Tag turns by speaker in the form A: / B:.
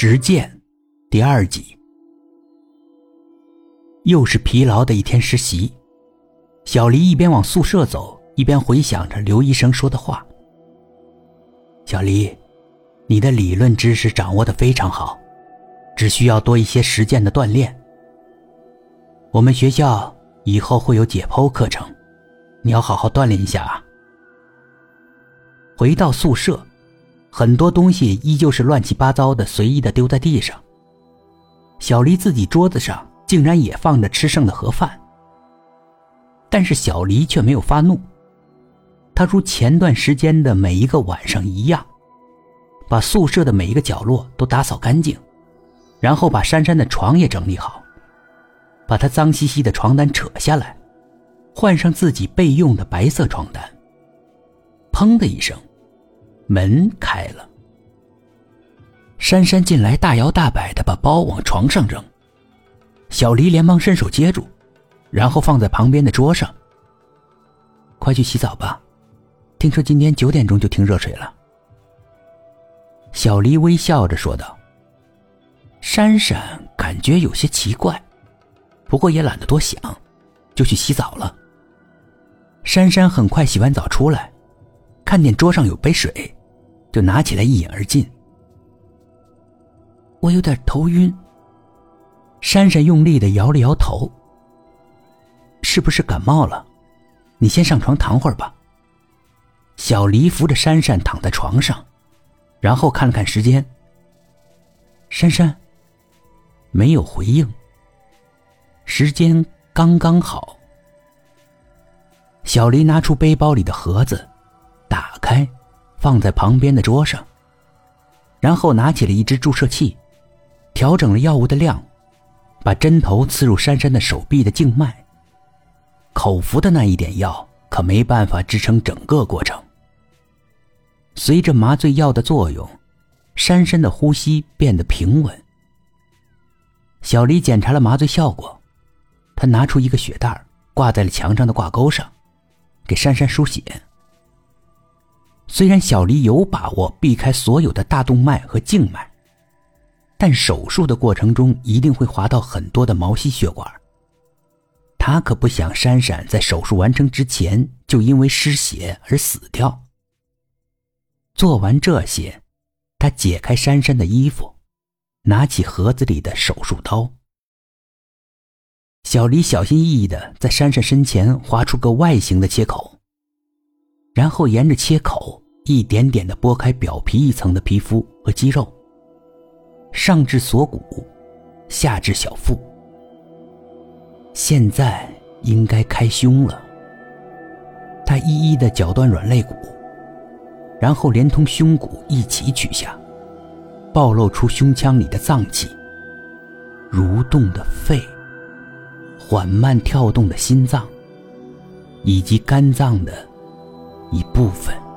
A: 实践，第二集。又是疲劳的一天实习，小黎一边往宿舍走，一边回想着刘医生说的话。小黎，你的理论知识掌握的非常好，只需要多一些实践的锻炼。我们学校以后会有解剖课程，你要好好锻炼一下啊。回到宿舍。很多东西依旧是乱七八糟的，随意的丢在地上。小黎自己桌子上竟然也放着吃剩的盒饭，但是小黎却没有发怒。他如前段时间的每一个晚上一样，把宿舍的每一个角落都打扫干净，然后把珊珊的床也整理好，把她脏兮兮的床单扯下来，换上自己备用的白色床单。砰的一声。门开了，珊珊进来，大摇大摆的把包往床上扔，小黎连忙伸手接住，然后放在旁边的桌上。快去洗澡吧，听说今天九点钟就停热水了。小黎微笑着说道。珊珊感觉有些奇怪，不过也懒得多想，就去洗澡了。珊珊很快洗完澡出来，看见桌上有杯水。就拿起来一饮而尽。我有点头晕。珊珊用力的摇了摇头。是不是感冒了？你先上床躺会儿吧。小黎扶着珊珊躺在床上，然后看了看时间。珊珊没有回应。时间刚刚好。小黎拿出背包里的盒子，打开。放在旁边的桌上，然后拿起了一支注射器，调整了药物的量，把针头刺入珊珊的手臂的静脉。口服的那一点药可没办法支撑整个过程。随着麻醉药的作用，珊珊的呼吸变得平稳。小黎检查了麻醉效果，他拿出一个血袋挂在了墙上的挂钩上，给珊珊输血。虽然小黎有把握避开所有的大动脉和静脉，但手术的过程中一定会划到很多的毛细血管。他可不想珊珊在手术完成之前就因为失血而死掉。做完这些，他解开珊珊的衣服，拿起盒子里的手术刀。小黎小心翼翼的在珊珊身前划出个外形的切口。然后沿着切口一点点的剥开表皮一层的皮肤和肌肉，上至锁骨，下至小腹。现在应该开胸了。他一一的绞断软肋骨，然后连同胸骨一起取下，暴露出胸腔里的脏器：蠕动的肺、缓慢跳动的心脏，以及肝脏的。一部分。